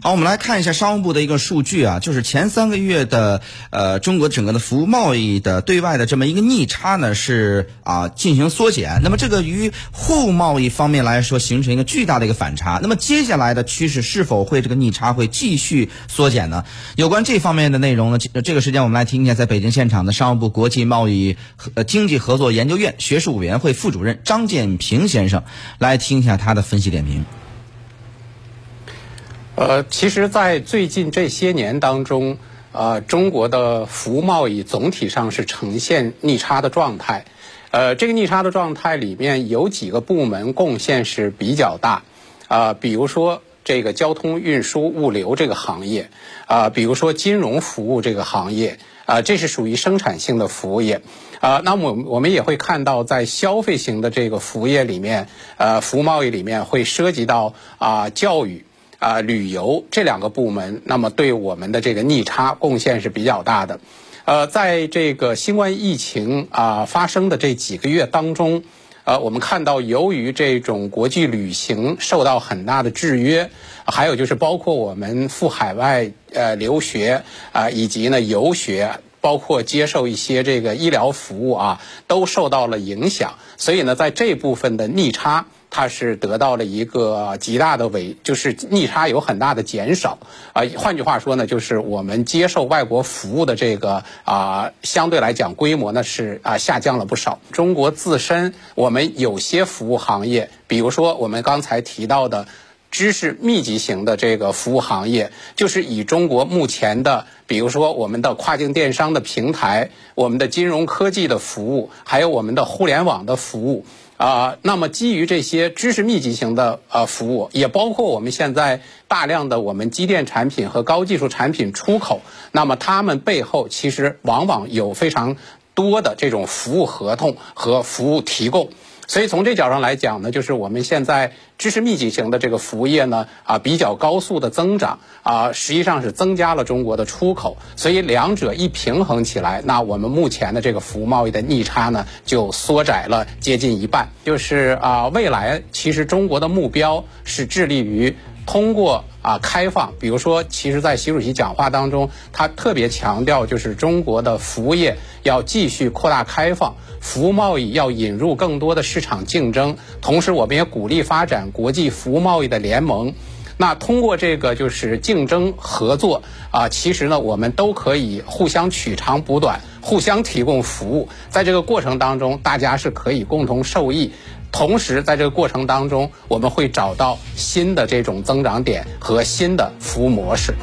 好，我们来看一下商务部的一个数据啊，就是前三个月的呃，中国整个的服务贸易的对外的这么一个逆差呢是啊进行缩减。那么这个与货物贸易方面来说形成一个巨大的一个反差。那么接下来的趋势是否会这个逆差会继续缩减呢？有关这方面的内容呢，这个时间我们来听一下在北京现场的商务部国际贸易和经济合作研究院学术委员会副主任张建平先生来听一下他的分析点评。呃，其实，在最近这些年当中，呃，中国的服务贸易总体上是呈现逆差的状态。呃，这个逆差的状态里面有几个部门贡献是比较大，啊，比如说这个交通运输物流这个行业，啊，比如说金融服务这个行业，啊，这是属于生产性的服务业。啊，那么我们也会看到，在消费型的这个服务业里面，呃，服务贸易里面会涉及到啊教育。啊，旅游这两个部门，那么对我们的这个逆差贡献是比较大的。呃，在这个新冠疫情啊发生的这几个月当中，呃，我们看到由于这种国际旅行受到很大的制约，还有就是包括我们赴海外呃留学啊，以及呢游学，包括接受一些这个医疗服务啊，都受到了影响。所以呢，在这部分的逆差。它是得到了一个极大的尾，就是逆差有很大的减少啊。换句话说呢，就是我们接受外国服务的这个啊，相对来讲规模呢是啊下降了不少。中国自身，我们有些服务行业，比如说我们刚才提到的知识密集型的这个服务行业，就是以中国目前的，比如说我们的跨境电商的平台、我们的金融科技的服务，还有我们的互联网的服务。啊，那么基于这些知识密集型的呃服务，也包括我们现在大量的我们机电产品和高技术产品出口，那么它们背后其实往往有非常多的这种服务合同和服务提供。所以从这角上来讲呢，就是我们现在知识密集型的这个服务业呢，啊比较高速的增长，啊实际上是增加了中国的出口。所以两者一平衡起来，那我们目前的这个服务贸易的逆差呢，就缩窄了接近一半。就是啊，未来其实中国的目标是致力于。通过啊开放，比如说，其实，在习主席讲话当中，他特别强调，就是中国的服务业要继续扩大开放，服务贸易要引入更多的市场竞争，同时，我们也鼓励发展国际服务贸易的联盟。那通过这个就是竞争合作啊，其实呢，我们都可以互相取长补短，互相提供服务，在这个过程当中，大家是可以共同受益。同时，在这个过程当中，我们会找到新的这种增长点和新的服务模式。